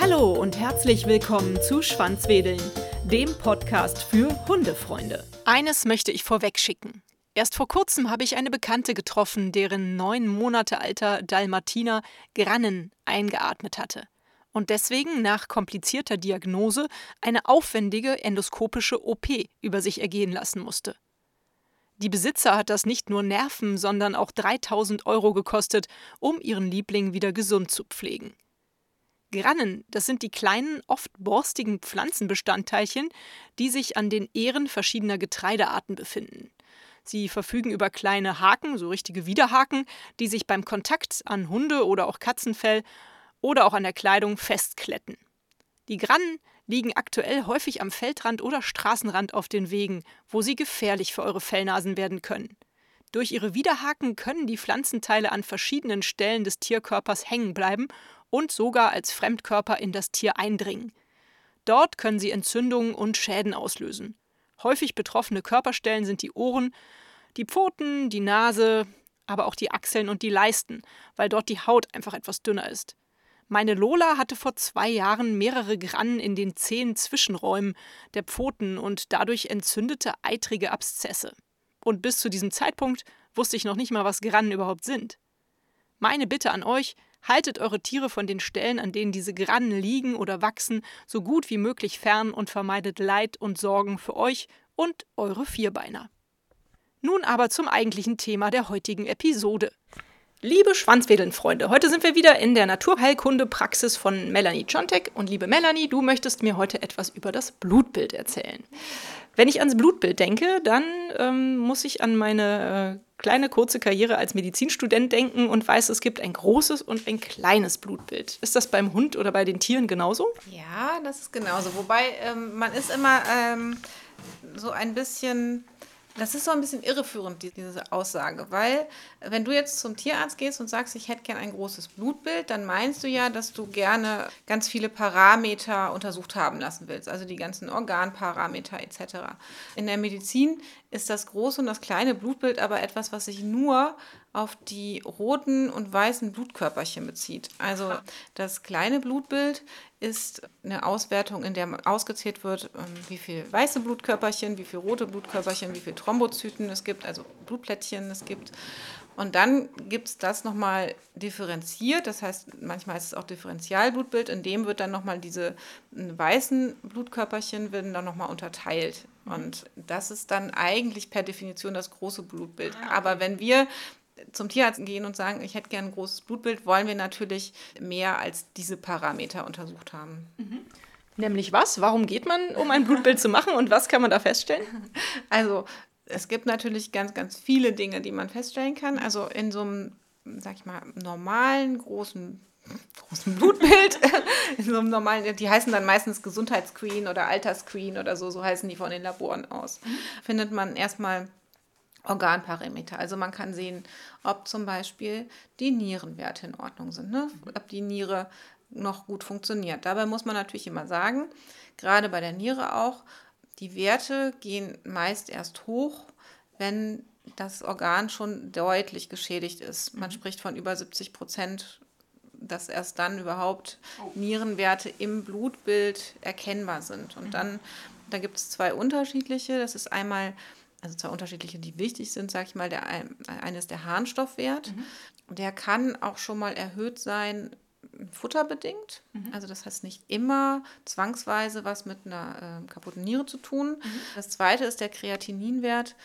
Hallo und herzlich willkommen zu Schwanzwedeln, dem Podcast für Hundefreunde. Eines möchte ich vorweg schicken. Erst vor kurzem habe ich eine Bekannte getroffen, deren neun Monate alter Dalmatiner Grannen eingeatmet hatte und deswegen nach komplizierter Diagnose eine aufwendige endoskopische OP über sich ergehen lassen musste. Die Besitzer hat das nicht nur Nerven, sondern auch 3000 Euro gekostet, um ihren Liebling wieder gesund zu pflegen. Grannen, das sind die kleinen, oft borstigen Pflanzenbestandteilchen, die sich an den Ähren verschiedener Getreidearten befinden. Sie verfügen über kleine Haken, so richtige Widerhaken, die sich beim Kontakt an Hunde- oder auch Katzenfell oder auch an der Kleidung festkletten. Die Grannen liegen aktuell häufig am Feldrand oder Straßenrand auf den Wegen, wo sie gefährlich für eure Fellnasen werden können. Durch ihre Widerhaken können die Pflanzenteile an verschiedenen Stellen des Tierkörpers hängen bleiben und sogar als Fremdkörper in das Tier eindringen. Dort können sie Entzündungen und Schäden auslösen. Häufig betroffene Körperstellen sind die Ohren, die Pfoten, die Nase, aber auch die Achseln und die Leisten, weil dort die Haut einfach etwas dünner ist. Meine Lola hatte vor zwei Jahren mehrere Grannen in den zehn Zwischenräumen der Pfoten und dadurch entzündete eitrige Abszesse. Und bis zu diesem Zeitpunkt wusste ich noch nicht mal, was Grannen überhaupt sind. Meine Bitte an euch, haltet eure Tiere von den Stellen, an denen diese Grannen liegen oder wachsen, so gut wie möglich fern und vermeidet Leid und Sorgen für euch und eure Vierbeiner. Nun aber zum eigentlichen Thema der heutigen Episode. Liebe Schwanzwedeln-Freunde, heute sind wir wieder in der Naturheilkunde-Praxis von Melanie Czontek. Und liebe Melanie, du möchtest mir heute etwas über das Blutbild erzählen. Wenn ich ans Blutbild denke, dann ähm, muss ich an meine äh, kleine kurze Karriere als Medizinstudent denken und weiß, es gibt ein großes und ein kleines Blutbild. Ist das beim Hund oder bei den Tieren genauso? Ja, das ist genauso. Wobei ähm, man ist immer ähm, so ein bisschen das ist so ein bisschen irreführend, diese Aussage, weil wenn du jetzt zum Tierarzt gehst und sagst, ich hätte gerne ein großes Blutbild, dann meinst du ja, dass du gerne ganz viele Parameter untersucht haben lassen willst, also die ganzen Organparameter etc. In der Medizin ist das große und das kleine Blutbild aber etwas, was sich nur auf die roten und weißen Blutkörperchen bezieht. Also das kleine Blutbild ist eine Auswertung, in der ausgezählt wird, ähm, wie viele weiße Blutkörperchen, wie viele rote Blutkörperchen, wie viele Thrombozyten es gibt, also Blutplättchen es gibt. Und dann gibt es das nochmal differenziert, das heißt, manchmal ist es auch Differentialblutbild, in dem wird dann nochmal diese äh, weißen Blutkörperchen werden dann nochmal unterteilt. Und das ist dann eigentlich per Definition das große Blutbild. Ah, Aber wenn wir zum Tierarzt gehen und sagen, ich hätte gerne ein großes Blutbild, wollen wir natürlich mehr als diese Parameter untersucht haben. Mhm. Nämlich was? Warum geht man, um ein Blutbild zu machen und was kann man da feststellen? Also es gibt natürlich ganz, ganz viele Dinge, die man feststellen kann. Also in so einem, sag ich mal, normalen, großen großen Blutbild, in so einem normalen, die heißen dann meistens Gesundheitsscreen oder Altersscreen oder so, so heißen die von den Laboren aus, mhm. findet man erstmal Organparameter. Also man kann sehen, ob zum Beispiel die Nierenwerte in Ordnung sind, ne? ob die Niere noch gut funktioniert. Dabei muss man natürlich immer sagen, gerade bei der Niere auch, die Werte gehen meist erst hoch, wenn das Organ schon deutlich geschädigt ist. Man mhm. spricht von über 70 Prozent, dass erst dann überhaupt oh. Nierenwerte im Blutbild erkennbar sind. Und mhm. dann, da gibt es zwei unterschiedliche. Das ist einmal also zwei unterschiedliche, die wichtig sind, sage ich mal. Der eine ist der Harnstoffwert. Mhm. Der kann auch schon mal erhöht sein, futterbedingt. Mhm. Also das heißt nicht immer zwangsweise was mit einer äh, kaputten Niere zu tun. Mhm. Das zweite ist der Kreatininwert.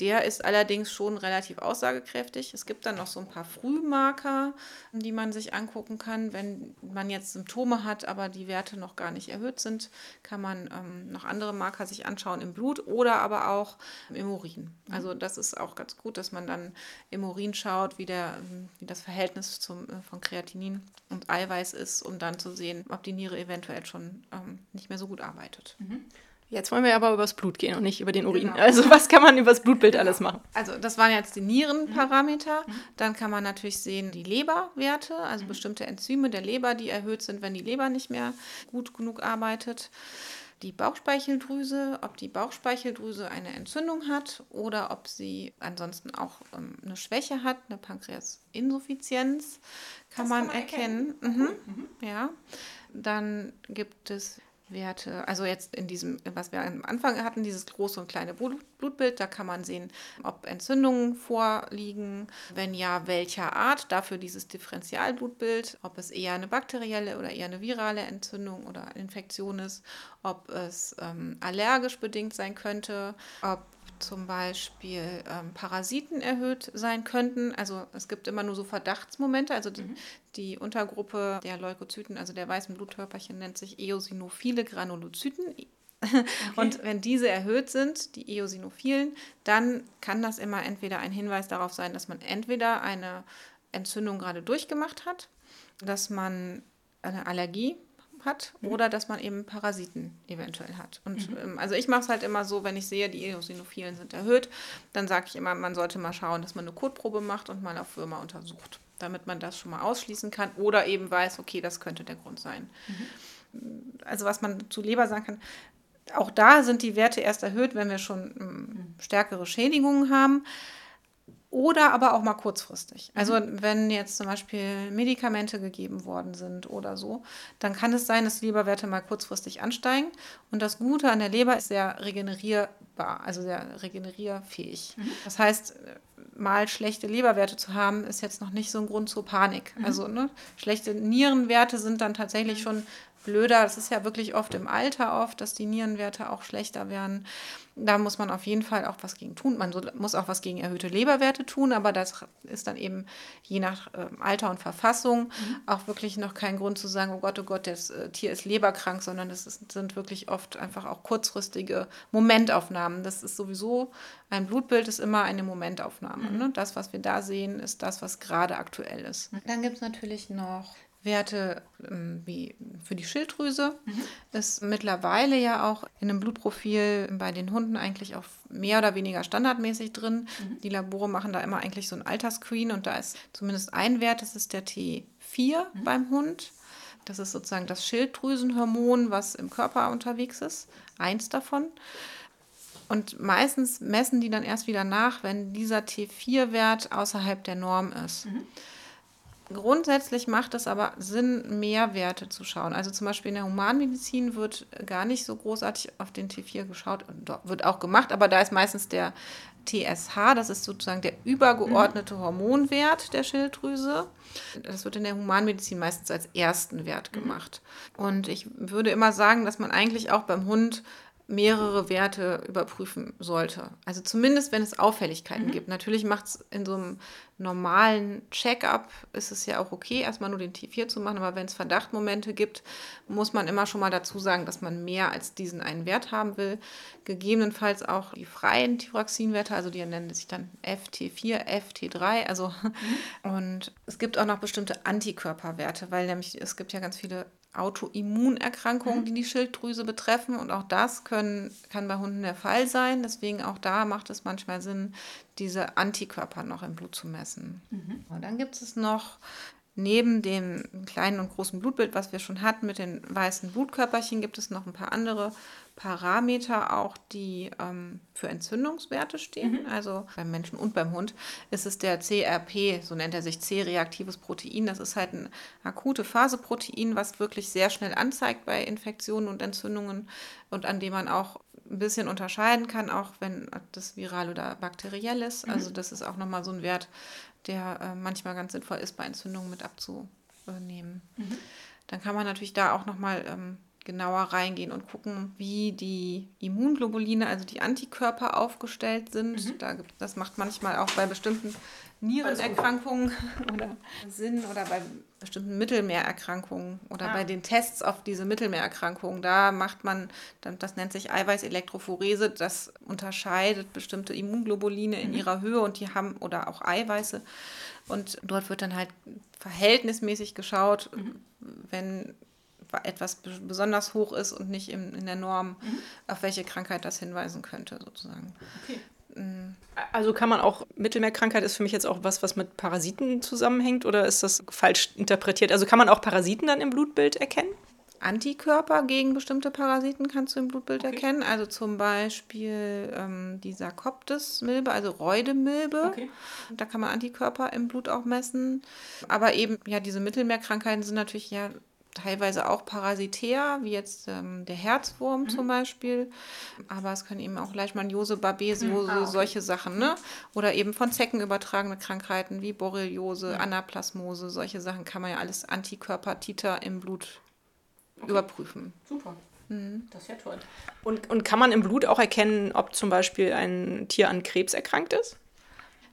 Der ist allerdings schon relativ aussagekräftig. Es gibt dann noch so ein paar Frühmarker, die man sich angucken kann. Wenn man jetzt Symptome hat, aber die Werte noch gar nicht erhöht sind, kann man ähm, noch andere Marker sich anschauen im Blut oder aber auch im Urin. Also das ist auch ganz gut, dass man dann im Urin schaut, wie, der, wie das Verhältnis zum, äh, von Kreatinin und Eiweiß ist, um dann zu sehen, ob die Niere eventuell schon ähm, nicht mehr so gut arbeitet. Mhm. Jetzt wollen wir aber übers Blut gehen und nicht über den Urin. Genau. Also was kann man übers Blutbild genau. alles machen? Also das waren jetzt die Nierenparameter. Mhm. Dann kann man natürlich sehen die Leberwerte, also mhm. bestimmte Enzyme der Leber, die erhöht sind, wenn die Leber nicht mehr gut genug arbeitet. die Bauchspeicheldrüse, ob die Bauchspeicheldrüse eine Entzündung hat oder ob sie ansonsten auch ähm, eine Schwäche hat, eine Pankreasinsuffizienz kann, man, kann man erkennen. erkennen. Mhm. Mhm. Ja. Dann gibt es Werte, also jetzt in diesem, was wir am Anfang hatten, dieses große und kleine Blutbild, da kann man sehen, ob Entzündungen vorliegen, wenn ja, welcher Art, dafür dieses Differentialblutbild, ob es eher eine bakterielle oder eher eine virale Entzündung oder Infektion ist, ob es ähm, allergisch bedingt sein könnte, ob zum Beispiel ähm, Parasiten erhöht sein könnten. Also es gibt immer nur so Verdachtsmomente. Also mhm. die, Untergruppe der Leukozyten, also der weißen Blutkörperchen, nennt sich eosinophile Granulozyten. Okay. Und wenn diese erhöht sind, die eosinophilen, dann kann das immer entweder ein Hinweis darauf sein, dass man entweder eine Entzündung gerade durchgemacht hat, dass man eine Allergie hat mhm. oder dass man eben Parasiten eventuell hat. Und mhm. ähm, also ich mache es halt immer so, wenn ich sehe, die Eosinophilen sind erhöht, dann sage ich immer, man sollte mal schauen, dass man eine Kotprobe macht und mal auf Würmer untersucht, damit man das schon mal ausschließen kann oder eben weiß, okay, das könnte der Grund sein. Mhm. Also was man zu Leber sagen kann, auch da sind die Werte erst erhöht, wenn wir schon ähm, stärkere Schädigungen haben oder aber auch mal kurzfristig. Also mhm. wenn jetzt zum Beispiel Medikamente gegeben worden sind oder so, dann kann es sein, dass Leberwerte mal kurzfristig ansteigen. Und das Gute an der Leber ist sehr regenerierbar, also sehr regenerierfähig. Mhm. Das heißt, mal schlechte Leberwerte zu haben, ist jetzt noch nicht so ein Grund zur Panik. Mhm. Also ne, schlechte Nierenwerte sind dann tatsächlich schon blöder. Das ist ja wirklich oft im Alter oft, dass die Nierenwerte auch schlechter werden. Da muss man auf jeden Fall auch was gegen tun. Man muss auch was gegen erhöhte Leberwerte tun, aber das ist dann eben je nach äh, Alter und Verfassung mhm. auch wirklich noch kein Grund zu sagen, oh Gott, oh Gott, das äh, Tier ist leberkrank, sondern es sind wirklich oft einfach auch kurzfristige Momentaufnahmen. Das ist sowieso, ein Blutbild ist immer eine Momentaufnahme. Mhm. Ne? Das, was wir da sehen, ist das, was gerade aktuell ist. Dann gibt es natürlich noch Werte ähm, wie für die Schilddrüse mhm. ist mittlerweile ja auch in einem Blutprofil bei den Hunden eigentlich auch mehr oder weniger standardmäßig drin. Mhm. Die Labore machen da immer eigentlich so ein Altersscreen und da ist zumindest ein Wert, das ist der T4 mhm. beim Hund. Das ist sozusagen das Schilddrüsenhormon, was im Körper unterwegs ist. Eins davon. Und meistens messen die dann erst wieder nach, wenn dieser T4-Wert außerhalb der Norm ist. Grundsätzlich macht es aber Sinn, mehr Werte zu schauen. Also zum Beispiel in der Humanmedizin wird gar nicht so großartig auf den T4 geschaut, wird auch gemacht, aber da ist meistens der TSH, das ist sozusagen der übergeordnete. Hormonwert der Schilddrüse. Das wird in der Humanmedizin meistens als ersten Wert gemacht. Und ich würde immer sagen, dass man eigentlich auch beim Hund mehrere Werte überprüfen sollte. Also zumindest, wenn es Auffälligkeiten mhm. gibt. Natürlich macht es in so einem normalen Check-up, ist es ja auch okay, erstmal nur den T4 zu machen, aber wenn es Verdachtmomente gibt, muss man immer schon mal dazu sagen, dass man mehr als diesen einen Wert haben will. Gegebenenfalls auch die freien Thyroxinwerte, also die nennen sich dann FT4, FT3, also mhm. und es gibt auch noch bestimmte Antikörperwerte, weil nämlich es gibt ja ganz viele Autoimmunerkrankungen, mhm. die die Schilddrüse betreffen. Und auch das können, kann bei Hunden der Fall sein. Deswegen auch da macht es manchmal Sinn, diese Antikörper noch im Blut zu messen. Mhm. Und dann gibt es noch neben dem kleinen und großen Blutbild, was wir schon hatten mit den weißen Blutkörperchen, gibt es noch ein paar andere Parameter auch, die ähm, für Entzündungswerte stehen. Mhm. Also beim Menschen und beim Hund ist es der CRP, so nennt er sich, C-reaktives Protein. Das ist halt ein akute Phaseprotein, was wirklich sehr schnell anzeigt bei Infektionen und Entzündungen und an dem man auch ein bisschen unterscheiden kann, auch wenn das viral oder bakteriell ist. Mhm. Also das ist auch nochmal so ein Wert, der äh, manchmal ganz sinnvoll ist, bei Entzündungen mit abzunehmen. Mhm. Dann kann man natürlich da auch nochmal ähm, genauer reingehen und gucken, wie die Immunglobuline, also die Antikörper aufgestellt sind. Mhm. Da, das macht manchmal auch bei bestimmten Nierenerkrankungen oder Sinn oder bei bestimmten Mittelmeererkrankungen oder ah. bei den Tests auf diese Mittelmeererkrankungen. Da macht man, das nennt sich Eiweißelektrophorese, das unterscheidet bestimmte Immunglobuline in mhm. ihrer Höhe und die haben, oder auch Eiweiße. Und dort wird dann halt verhältnismäßig geschaut, mhm. wenn etwas besonders hoch ist und nicht in, in der Norm, mhm. auf welche Krankheit das hinweisen könnte, sozusagen. Okay. Mm. Also kann man auch, Mittelmeerkrankheit ist für mich jetzt auch was, was mit Parasiten zusammenhängt oder ist das falsch interpretiert? Also kann man auch Parasiten dann im Blutbild erkennen? Antikörper gegen bestimmte Parasiten kannst du im Blutbild okay. erkennen. Also zum Beispiel ähm, die Sarkoptes-Milbe, also Reudemilbe. Okay. Da kann man Antikörper im Blut auch messen. Aber eben, ja, diese Mittelmeerkrankheiten sind natürlich ja teilweise auch parasitär, wie jetzt ähm, der Herzwurm mhm. zum Beispiel. Aber es können eben auch Leishmaniose, Babesiose, mhm. ah, solche Sachen. Ne? Oder eben von Zecken übertragene Krankheiten wie Borreliose, mhm. Anaplasmose, solche Sachen kann man ja alles Antikörper-Titer im Blut okay. überprüfen. Super. Mhm. Das ist ja toll. Und, und kann man im Blut auch erkennen, ob zum Beispiel ein Tier an Krebs erkrankt ist?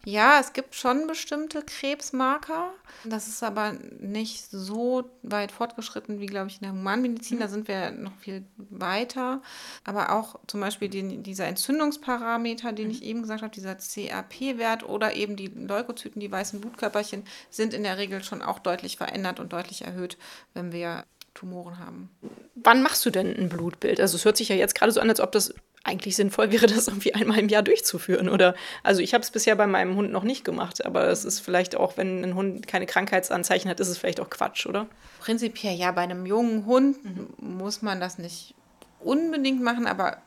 Ja, es gibt schon bestimmte Krebsmarker. Das ist aber nicht so weit fortgeschritten wie, glaube ich, in der Humanmedizin. Da sind wir noch viel weiter. Aber auch zum Beispiel den, dieser Entzündungsparameter, den ich eben gesagt habe, dieser CRP-Wert oder eben die Leukozyten, die weißen Blutkörperchen, sind in der Regel schon auch deutlich verändert und deutlich erhöht, wenn wir Tumoren haben. Wann machst du denn ein Blutbild? Also es hört sich ja jetzt gerade so an, als ob das eigentlich sinnvoll wäre, das irgendwie einmal im Jahr durchzuführen. Oder also ich habe es bisher bei meinem Hund noch nicht gemacht, aber es ist vielleicht auch, wenn ein Hund keine Krankheitsanzeichen hat, ist es vielleicht auch Quatsch, oder? Prinzipiell ja, bei einem jungen Hund mhm. muss man das nicht unbedingt machen, aber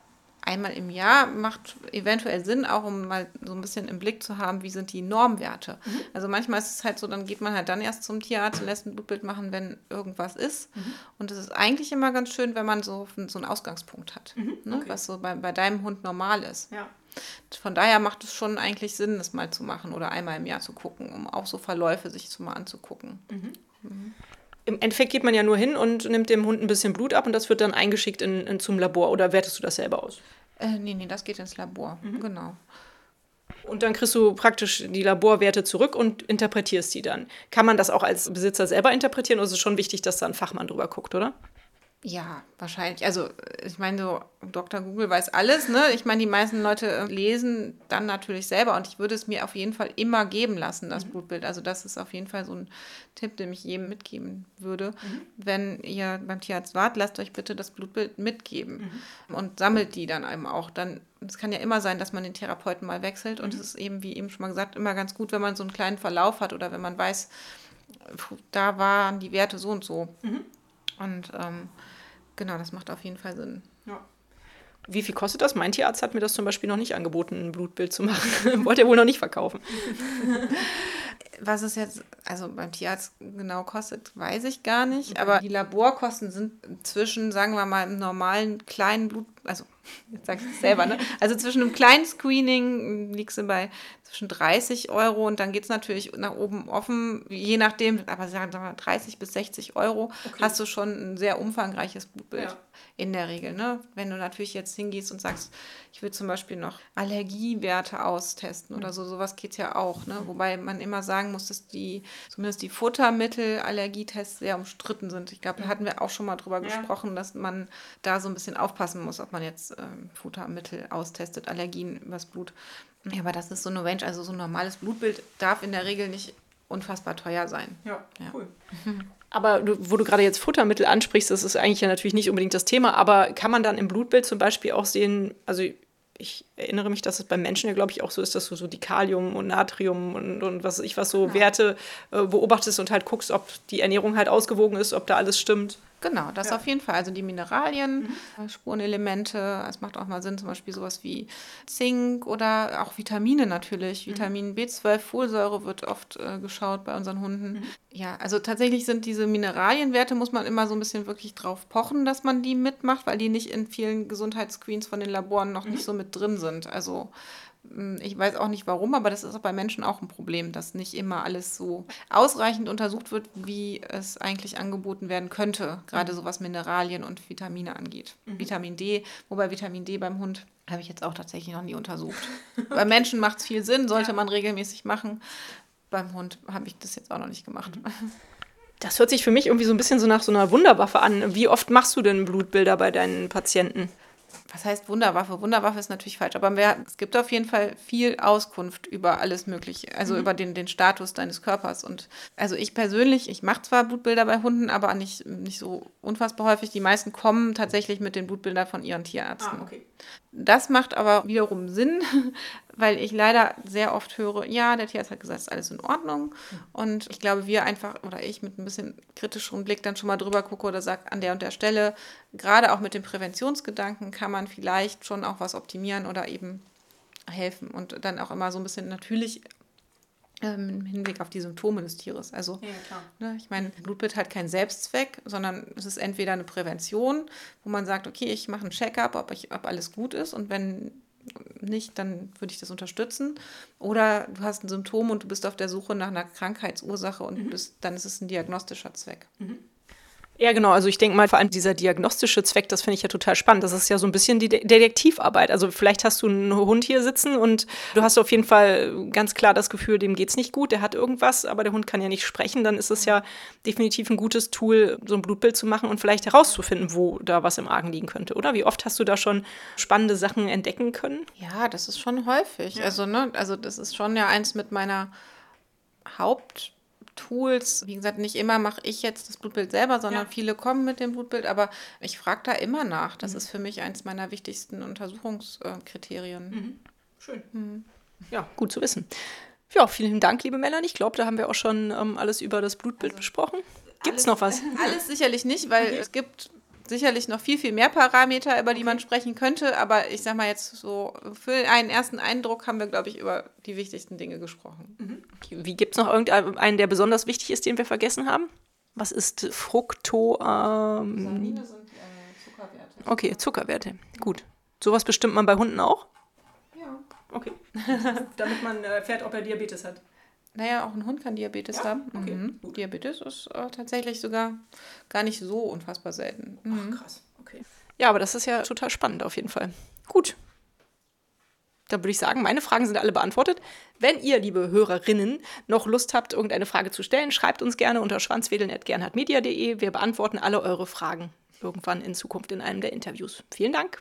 einmal im Jahr macht eventuell Sinn, auch um mal so ein bisschen im Blick zu haben, wie sind die Normwerte. Mhm. Also manchmal ist es halt so, dann geht man halt dann erst zum Tierarzt und lässt ein Blutbild machen, wenn irgendwas ist. Mhm. Und es ist eigentlich immer ganz schön, wenn man so, so einen Ausgangspunkt hat, mhm. ne? okay. was so bei, bei deinem Hund normal ist. Ja. Von daher macht es schon eigentlich Sinn, das mal zu machen oder einmal im Jahr zu gucken, um auch so Verläufe sich zu mal anzugucken. Im Endeffekt geht man ja nur hin und nimmt dem Hund ein bisschen Blut ab und das wird dann eingeschickt in, in zum Labor. Oder wertest du das selber aus? Äh, nee, nee, das geht ins Labor. Mhm. Genau. Und dann kriegst du praktisch die Laborwerte zurück und interpretierst die dann. Kann man das auch als Besitzer selber interpretieren oder ist es schon wichtig, dass da ein Fachmann drüber guckt, oder? Ja, wahrscheinlich. Also, ich meine, so Dr. Google weiß alles, ne? Ich meine, die meisten Leute äh, lesen dann natürlich selber und ich würde es mir auf jeden Fall immer geben lassen, das mhm. Blutbild. Also, das ist auf jeden Fall so ein Tipp, den ich jedem mitgeben würde. Mhm. Wenn ihr beim Tierarzt wart, lasst euch bitte das Blutbild mitgeben mhm. und sammelt die dann eben auch. Dann, es kann ja immer sein, dass man den Therapeuten mal wechselt und mhm. es ist eben, wie eben schon mal gesagt, immer ganz gut, wenn man so einen kleinen Verlauf hat oder wenn man weiß, da waren die Werte so und so. Mhm. Und ähm, Genau, das macht auf jeden Fall Sinn. Ja. Wie viel kostet das? Mein Tierarzt hat mir das zum Beispiel noch nicht angeboten, ein Blutbild zu machen. Wollte er wohl noch nicht verkaufen. Was es jetzt, also beim Tierarzt genau kostet, weiß ich gar nicht. Aber die Laborkosten sind zwischen, sagen wir mal, im normalen kleinen Blut, also jetzt sag ich es selber, ne? Also zwischen einem kleinen Screening liegst du bei zwischen 30 Euro und dann geht es natürlich nach oben offen, je nachdem, aber sagen wir mal 30 bis 60 Euro, okay. hast du schon ein sehr umfangreiches Blutbild. Ja. In der Regel. Ne? Wenn du natürlich jetzt hingehst und sagst, ich will zum Beispiel noch Allergiewerte austesten oder so, sowas geht ja auch. Ne? Wobei man immer sagen muss, dass die, zumindest die Futtermittel-Allergietests sehr umstritten sind. Ich glaube, da hatten wir auch schon mal drüber ja. gesprochen, dass man da so ein bisschen aufpassen muss, ob man jetzt ähm, Futtermittel austestet, Allergien übers Blut. Ja, aber das ist so eine Range, also so ein normales Blutbild darf in der Regel nicht unfassbar teuer sein. Ja, ja. cool. Aber du, wo du gerade jetzt Futtermittel ansprichst, das ist eigentlich ja natürlich nicht unbedingt das Thema, aber kann man dann im Blutbild zum Beispiel auch sehen, also ich erinnere mich, dass es beim Menschen ja, glaube ich, auch so ist, dass du so die Kalium und Natrium und, und was ich was so genau. Werte äh, beobachtest und halt guckst, ob die Ernährung halt ausgewogen ist, ob da alles stimmt. Genau, das ja. auf jeden Fall. Also die Mineralien, mhm. Äh, Spurenelemente, es macht auch mal Sinn, zum Beispiel sowas wie Zink oder auch Vitamine natürlich. Mhm. Vitamin B12, Folsäure wird oft äh, geschaut bei unseren Hunden. Mhm. Ja, also tatsächlich sind diese Mineralienwerte, muss man immer so ein bisschen wirklich drauf pochen, dass man die mitmacht, weil die nicht in vielen Gesundheitsscreens von den Laboren noch nicht mhm. so mit drin sind. Also ich weiß auch nicht warum, aber das ist bei Menschen auch ein Problem, dass nicht immer alles so ausreichend untersucht wird, wie es eigentlich angeboten werden könnte, gerade mhm. so was Mineralien und Vitamine angeht. Mhm. Vitamin D, wobei Vitamin D beim Hund habe ich jetzt auch tatsächlich noch nie untersucht. bei Menschen macht es viel Sinn, sollte ja. man regelmäßig machen. Beim Hund habe ich das jetzt auch noch nicht gemacht. Mhm. Das hört sich für mich irgendwie so ein bisschen so nach so einer Wunderwaffe an. Wie oft machst du denn Blutbilder bei deinen Patienten? Was heißt Wunderwaffe? Wunderwaffe ist natürlich falsch, aber wir, es gibt auf jeden Fall viel Auskunft über alles Mögliche, also mhm. über den, den Status deines Körpers. Und also ich persönlich, ich mache zwar Blutbilder bei Hunden, aber nicht, nicht so unfassbar häufig. Die meisten kommen tatsächlich mit den Blutbildern von ihren Tierärzten. Ah, okay. Das macht aber wiederum Sinn, weil ich leider sehr oft höre, ja, der Tierarzt hat gesagt, ist alles in Ordnung. Und ich glaube, wir einfach, oder ich mit ein bisschen kritischem Blick dann schon mal drüber gucke oder sage, an der und der Stelle, gerade auch mit dem Präventionsgedanken kann man vielleicht schon auch was optimieren oder eben helfen. Und dann auch immer so ein bisschen natürlich ähm, im Hinblick auf die Symptome des Tieres. Also, ja, ne, ich meine, Blutbild hat keinen Selbstzweck, sondern es ist entweder eine Prävention, wo man sagt, okay, ich mache einen Check-up, ob, ob alles gut ist und wenn nicht, dann würde ich das unterstützen. Oder du hast ein Symptom und du bist auf der Suche nach einer Krankheitsursache und mhm. bist, dann ist es ein diagnostischer Zweck. Mhm. Ja, genau. Also ich denke mal, vor allem dieser diagnostische Zweck, das finde ich ja total spannend. Das ist ja so ein bisschen die De Detektivarbeit. Also vielleicht hast du einen Hund hier sitzen und du hast auf jeden Fall ganz klar das Gefühl, dem geht es nicht gut, der hat irgendwas, aber der Hund kann ja nicht sprechen. Dann ist es ja definitiv ein gutes Tool, so ein Blutbild zu machen und vielleicht herauszufinden, wo da was im Argen liegen könnte, oder? Wie oft hast du da schon spannende Sachen entdecken können? Ja, das ist schon häufig. Ja. Also, ne, also das ist schon ja eins mit meiner Haupt- Tools. Wie gesagt, nicht immer mache ich jetzt das Blutbild selber, sondern ja. viele kommen mit dem Blutbild, aber ich frage da immer nach. Das mhm. ist für mich eines meiner wichtigsten Untersuchungskriterien. Mhm. Schön. Mhm. Ja, gut zu wissen. Ja, vielen Dank, liebe Melanie. Ich glaube, da haben wir auch schon ähm, alles über das Blutbild also, besprochen. Gibt es noch was? Alles sicherlich nicht, weil okay. es gibt sicherlich noch viel, viel mehr Parameter, über die man sprechen könnte. Aber ich sage mal jetzt so, für einen ersten Eindruck haben wir, glaube ich, über die wichtigsten Dinge gesprochen. Mhm. Wie gibt es noch irgendeinen, der besonders wichtig ist, den wir vergessen haben? Was ist Fructo? Ähm, Sanine sind äh, Zuckerwerte. Okay, Zuckerwerte. Gut. Sowas bestimmt man bei Hunden auch? Ja. Okay. Damit man äh, erfährt, ob er Diabetes hat. Naja, auch ein Hund kann Diabetes ja? haben. Okay. Mhm. Diabetes ist äh, tatsächlich sogar gar nicht so unfassbar selten. Mhm. Ach, krass. Okay. Ja, aber das ist ja total spannend auf jeden Fall. Gut. Dann würde ich sagen, meine Fragen sind alle beantwortet. Wenn ihr, liebe Hörerinnen, noch Lust habt, irgendeine Frage zu stellen, schreibt uns gerne unter schwanzwedeln.gernhardmedia.de. Wir beantworten alle eure Fragen irgendwann in Zukunft in einem der Interviews. Vielen Dank.